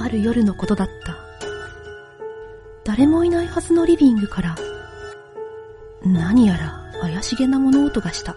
ある夜のことだった。誰もいないはずのリビングから、何やら怪しげな物音がした。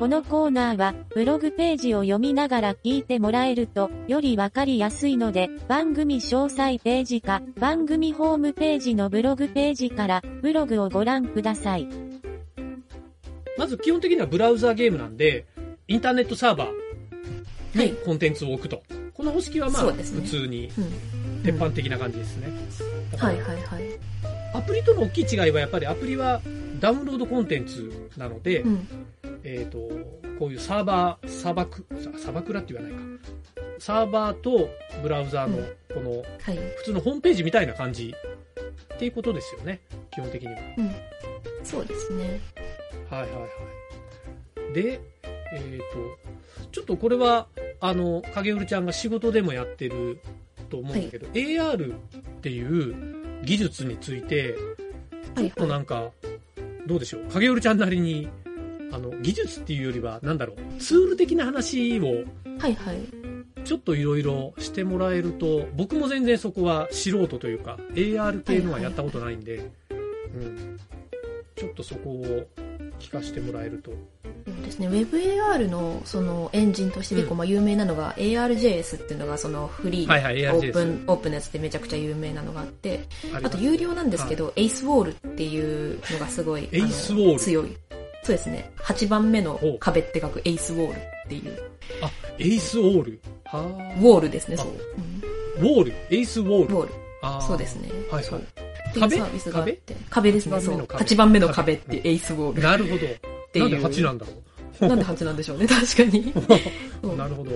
このコーナーは、ブログページを読みながら聞いてもらえると、よりわかりやすいので、番組詳細ページか、番組ホームページのブログページから、ブログをご覧ください。ー。まず基本的にはブラウザーゲームなんで、インターネットサーバーにコンテンツを置くと。この方式はまあ、ね普通にうん。鉄板的な感じですね。だからはいはいはい。アプリとの大きい違いはやっぱりアプリはダウンロードコンテンツなので、うん。えっ、と、こういうサーバー、サーバク、ササバクラって言わないか。サーバーとブラウザーのこのはい。普通のホームページみたいな感じっていうことですよね。基本的には。うん。そうですね。はいはいはい。で、えっ、と、ちょっとこれは、あの、影るちゃんが仕事でもやってると思うんだけど、AR っていう技術について、ちょっとなんか、どうでしょう？影るちゃんなりに、あの、技術っていうよりは、なんだろう、ツール的な話を、はいはい。ちょっといろいろしてもらえると、僕も全然そこは素人というか、AR 系のはやったことないんで、うん。ちょっとそこを聞かせてもらえると。ですね。WebAR のそのエンジンとして結構まあ有名なのが AR.js っていうのがそのフリー、はいはい、オープン、オープンのやつでめちゃくちゃ有名なのがあって、あと有料なんですけど、8th Wall っていうのがすごい、8th Wall 強い。そうですね。8番目の壁って書く8th Wall っていう。あ、エースオール？はウォールですね、あそう。ウォール？8th Wall？ウォール。そうですね。はいはい。そうっていうサービスがあって。壁？ですね、8そう。番目の壁8番目の壁っていうエイスウォール。なるほど。ていうなんで8なんだろう？なんで8なんでしょうね、確かに。なるほど。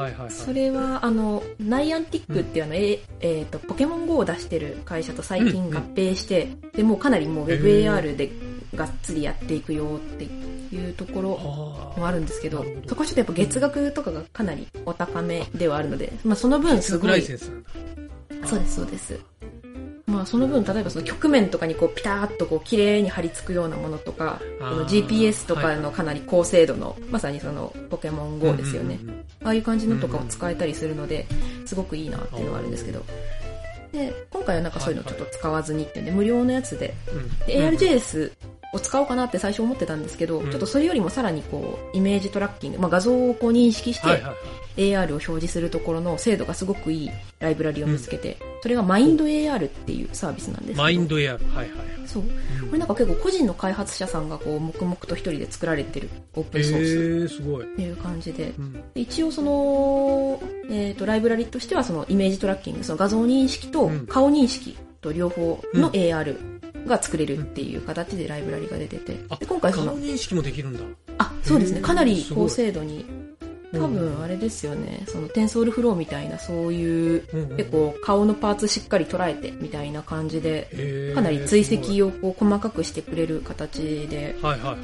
はいはいはい。それは、あの、ナイアンティックっていうあの、ええーと、ポケモン GO を出してる会社と最近合併して、で、もうかなりもう WebAR でがっつりやっていくよっていうところあもあるんですけどそこはちょっとやっぱ月額とかがかなりお高めではあるので、まあその分あ、すごい。そうですそうです。まあその分、例えばその曲面とかにこうピターッとこう綺麗に貼り付くようなものとか、この GPS とかのかなり高精度の、まさにそのポケモン GO ですよね。うんうんうんああいう感じのとかを使えたりするので、すごくいいなっていうのがあるんですけど。で、今回はなんかそういうのちょっと使わずにっていうんで、無料のやつで、うん。で ARJS を使おうかなって最初思ってたんですけど、うんちょっとそれよりもさらにこう、イメージトラッキング、まあ画像をこう認識して、はいはいはい。AR を表示するところの精度がすごくいいライブラリを見つけて、それが MindAR っていうサービスなんですけど。マインドエア。はいはいはい。そう。これなんか結構個人の開発者さんがこう、黙々と一人で作られてるオープえンソースー、すごい。っていう感じで、うん一応その、えっ、と、ライブラリとしてはそのイメージトラッキング、その画像認識とうん顔認識と両方のうん。AR が作れるっていう形でライブラリが出てて、あで今回その、顔認識もできるんだ。あ、そうですね、かなり高精度に、多分あれですよね、そのテンソールフローみたいなそういう、うんうん。結構顔のパーツしっかり捉えてみたいな感じで、かなり追跡をこう細かくしてくれる形で、はいはいはい。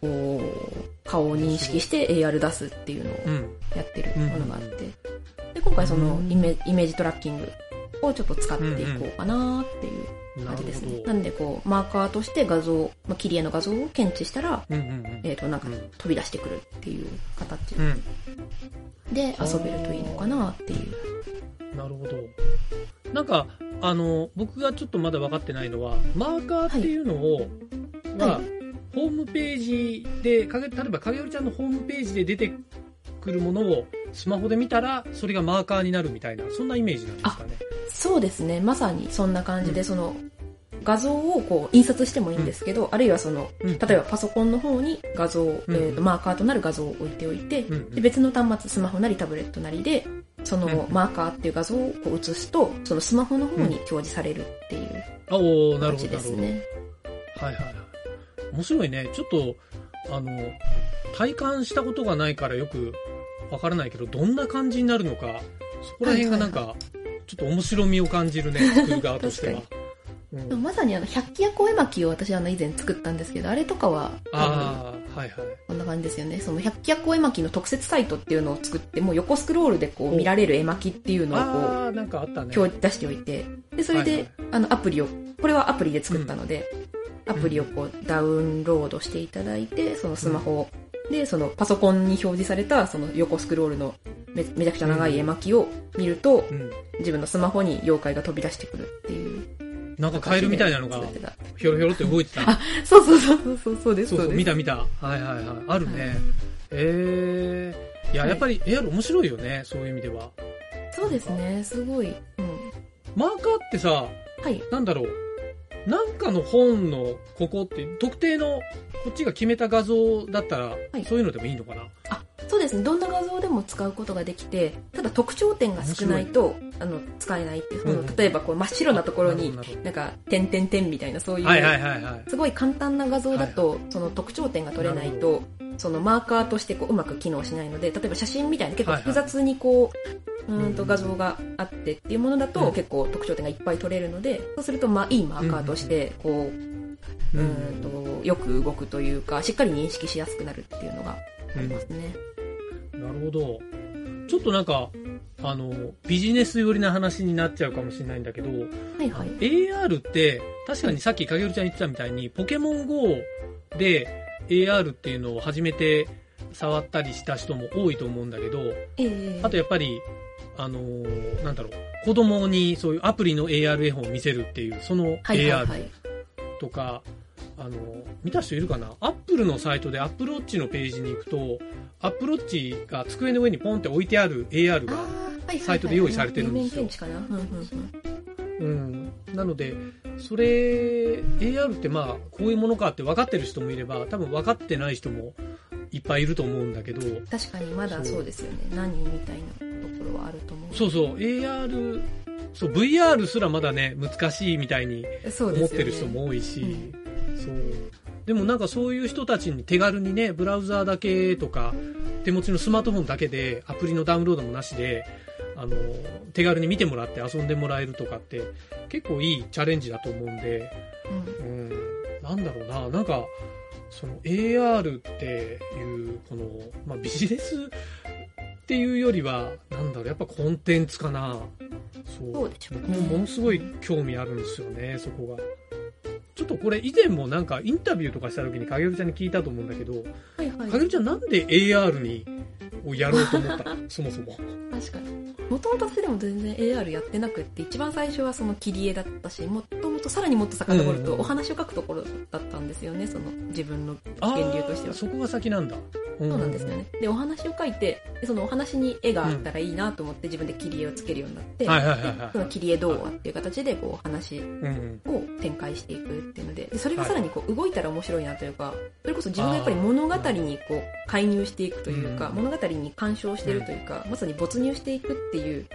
こう、顔を認識して AR 出すっていうのをうん。やってるものがあって、で今回そのイメイメージトラッキングをちょっと使っていこうかなっていう感じですね。ほど。なんでこう、マーカーとして画像、まあ、切り絵の画像を検知したら、うんうんうん。えっ、と、なんかうん飛び出してくるっていう形うん。で遊べるといいのかなっていう。なるほど。なんか、あの、僕がちょっとまだ分かってないのは、マーカーっていうのを、は、はいホームページで、かげ例えば影織ちゃんのホームページで出てくるものをスマホで見たら、それがマーカーになるみたいな、そんなイメージなんですかね。そうですね。まさにそんな感じで、うんその、画像をこう印刷してもいいんですけど、あるいはその、うん例えばパソコンの方に画像、んえーとマーカーとなる画像を置いておいて、うんうんで別の端末、スマホなりタブレットなりで、そのマーカーっていう画像をこう映すと、そのスマホの方に表示されるっていうあおーなるほど、感じなるほど。ですね。はいはいはい。面白いね。ちょっと、あの、体感したことがないからよくわからないけど、どんな感じになるのか、そこら辺がなんか、ちょっと面白みを感じるね、作る側としては。うん、まさにあの、百鬼夜行絵巻を私あの以前作ったんですけど、あれとかは、ああ、はいはい。こんな感じですよね。その百鬼夜行絵巻の特設サイトっていうのを作って、もう横スクロールでこう見られる絵巻っていうのをこう、ああ、なんかあったね。表出しておいて、で、それで、はいはいあの、アプリを、これはアプリで作ったので、アプリをこう、ダウンロードしていただいて、そのスマホで、そのパソコンに表示された、その横スクロールのめめちゃくちゃ長い絵巻を見ると、うん。自分のスマホに妖怪が飛び出してくるっていう。なんかカエルみたいなのがひょろひょろって動いてた。あそうそうそうそうそう、そうです。そうそう、見た見た。はいはいはい。あるね。はいええいや、はいやっぱり AR 面白いよね、そういう意味では。そうですね、すごい。うん。マーカーってさ、はい。なんだろう。なんかの本のここって特定のこっちが決めた画像だったら、はいそういうのでもいいのかな？あ、そうですね。どんな画像でも使うことができて、ただ特徴点が少ないと、あの、使えないっていう。例えば、こう、真っ白なところになんか、点々点みたいな、そういう。すごい簡単な画像だと、その特徴点が取れないと、そのマーカーとしてこううまく機能しないので、例えば写真みたいな結構複雑にこう、うーんと画像があってっていうものだと、うん。結構特徴点がいっぱい取れるので、そうするとまあいいマーカーとして、こう、うーんと、よく動くというか、しっかり認識しやすくなるっていうのがありますね。なるほど。ちょっとなんか、あの、ビジネス寄りな話になっちゃうかもしれないんだけど、はいはい。AR って、確かにさっき影織ちゃん言ってたみたいに、ポケモン GO で AR っていうのを初めて触ったりした人も多いと思うんだけど、ええあとやっぱり、あのーなんだろう、子供にそういうアプリの AR 絵本を見せるっていう、そのはいはい AR はい。あのー見た人いるかな？アップルのサイトでアップルウォッチのページに行くと、アップルウォッチが机の上にポンって置いてある AR が、サイトで用意されてるんですよ。うん。なので、それ、AR ってまあ、こういうものかって分かってる人もいれば、多分分かってない人もいっぱいいると思うんだけど、確かにまだそうですよね。何みたいなところはあると思う。そうそう、AR、そう、VR すらまだね、難しいみたいに。思ってる人も多いし、そう。でもなんかそういう人たちに手軽にね、ブラウザーだけとか、手持ちのスマートフォンだけで、アプリのダウンロードもなしで、あの、手軽に見てもらって遊んでもらえるとかって、結構いいチャレンジだと思うんで、うんうん、なんだろうな、なんか、その AR っていう、この、まあ、ビジネスっていうよりは、なんだろう、やっぱコンテンツかな。そう。そうでしょうね僕もものすごい興味あるんですよね、そこが。ちょっとこれ以前もなんかインタビューとかした時に影織ちゃんに聞いたと思うんだけど、はいはい。影織ちゃんなんで AR に、をやろうと思った？の そもそも。確かに。もともと私でも全然 AR やってなくって、一番最初はその切り絵だったし、もともとさらにもっと遡るとお話を書くところだったんですよね、その自分のあ源流としては。ーそこが先なんだ。そそうなんですよね。で、お話を書いて、でそのお話に絵があったらいいなと思って自分で切り絵をつけるようになって、でその切り絵動画っていう形でこう話。を展開していくっていうので、でそれがさらにこう動いたら面白いなというか、それこそ自分がやっぱり物語にこう介入していくというか、うん物語に干渉しているというか、まさに没入していくっていう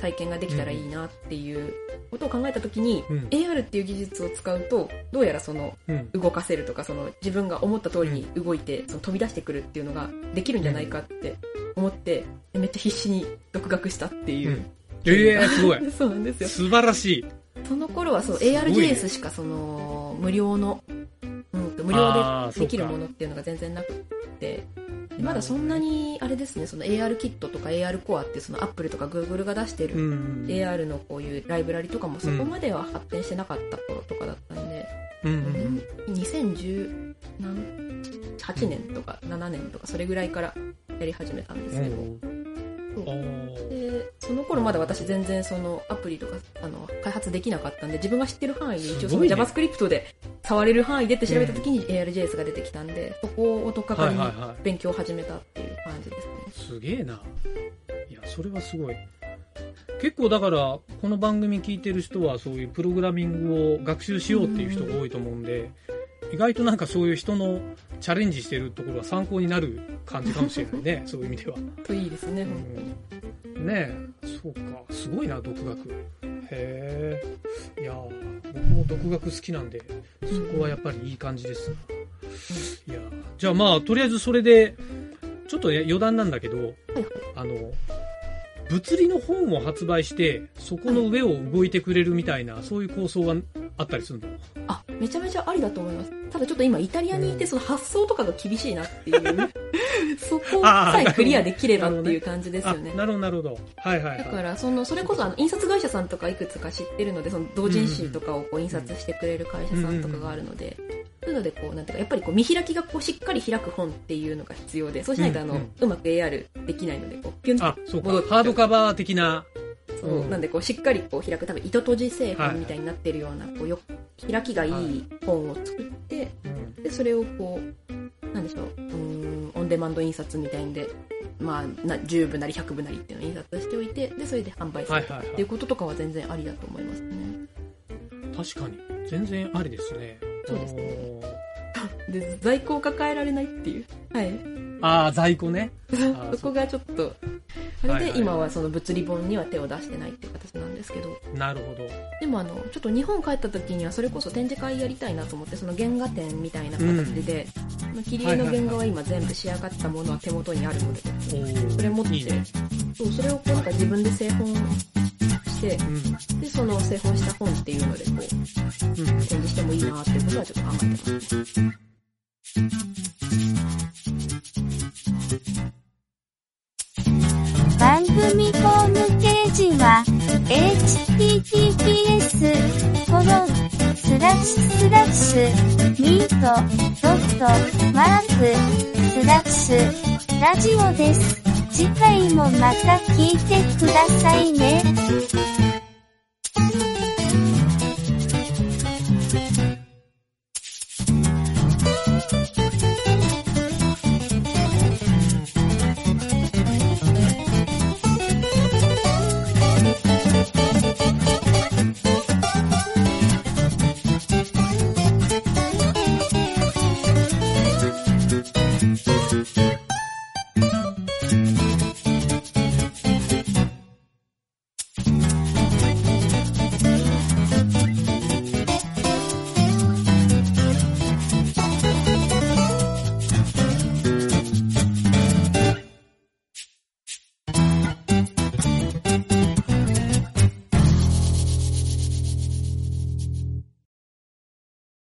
体験ができたらいいなっていうことを考えたときに、うん AR っていう技術を使うと、どうやらそのうん。動かせるとか、その自分が思った通りに動いて、その飛び出してくるっていうのができるんじゃないかって思って、めっちゃ必死に独学したっていう。うんええすごい。そうなんですよ。素晴らしい。その頃はそう、すごいね ARJS しかその、無料の、うんと、無料でできるものっていうのが全然なくって、でまだそんなに、あれですね、その AR キットとか AR コアってその Apple とか Google が出してる、うん。AR のこういうライブラリとかもそこまでは発展してなかった頃とかだったんで、うんうん2010何8年とか7年とかそれぐらいからやり始めたんですけど、うん。でその頃まだ私全然そのアプリとかあの開発できなかったんで自分が知ってる範囲で一応その JavaScript で触れる範囲でって調べた時に ARJS が出てきたんでそこをとっかかりに勉強を始めたっていう感じですね。すげえな。いや、それはすごい。結構だから、この番組聞いてる人はそういうプログラミングを学習しようっていう人が多いと思うんで、意外となんかそういう人のチャレンジしてるところが参考になる感じかもしれないね、そういう意味では。といいですね、うん、ねえ、そうか。すごいな、独学。へえ。いや僕も独学好きなんで、そこはやっぱりいい感じですな。いやじゃあまあ、とりあえずそれで、ちょっと余談なんだけど、あの、物理の本を発売して、そこの上を動いてくれるみたいな、そういう構想があったりするの？あ、めちゃめちゃありだと思います。ただちょっと今イタリアにいてその発想とかが厳しいなっていう、そこさえクリアできればっていう感じですよね。なるほど、なるほど。はいはいはい。だから、その、それこそあの、印刷会社さんとかいくつか知ってるので、その、同人誌とかをこう印刷してくれる会社さんとかがあるので、そういうので、こう、なんていうか、やっぱりこう、見開きがこう、しっかり開く本っていうのが必要で、そうしないとあの、うまく AR できないので、こう、ピュンとあ、そうハードカバー的な。そう、うん。なんでこうしっかりこう開く。多分糸閉じ製本みたいになってるような、こうよ開きがいい。本を作っそれをこうなんでしょううーんオンデマンド印刷みたいんでまあな10部なり100部なりっていうのを印刷しておいてでそれで販売する。っていうこととかは全然ありだと思いますね。確かに。全然ありですね。そうですね。で在庫を抱えられないっていう。はい。ああ、在庫ね。ーそこがちょっとあれで今はその物理本には手を出してないっていう形なんですけどなるほど。でもあのちょっと日本帰った時にはそれこそ展示会やりたいなと思ってその原画展みたいな形で、まあ切り絵の原画は今全部仕上がったものは手元にあるのでそれ持ってね。そうそれをこうなんか自分で製本してうん。でその製本した本っていうのでこううん。展示してもいいなっていうことはちょっと考えてますねムページは、https, コロン、スラッシュスラッシュ、ミート、ドット、マーク、スラッシュ、ラジオです。次回もまた聞いてくださいね。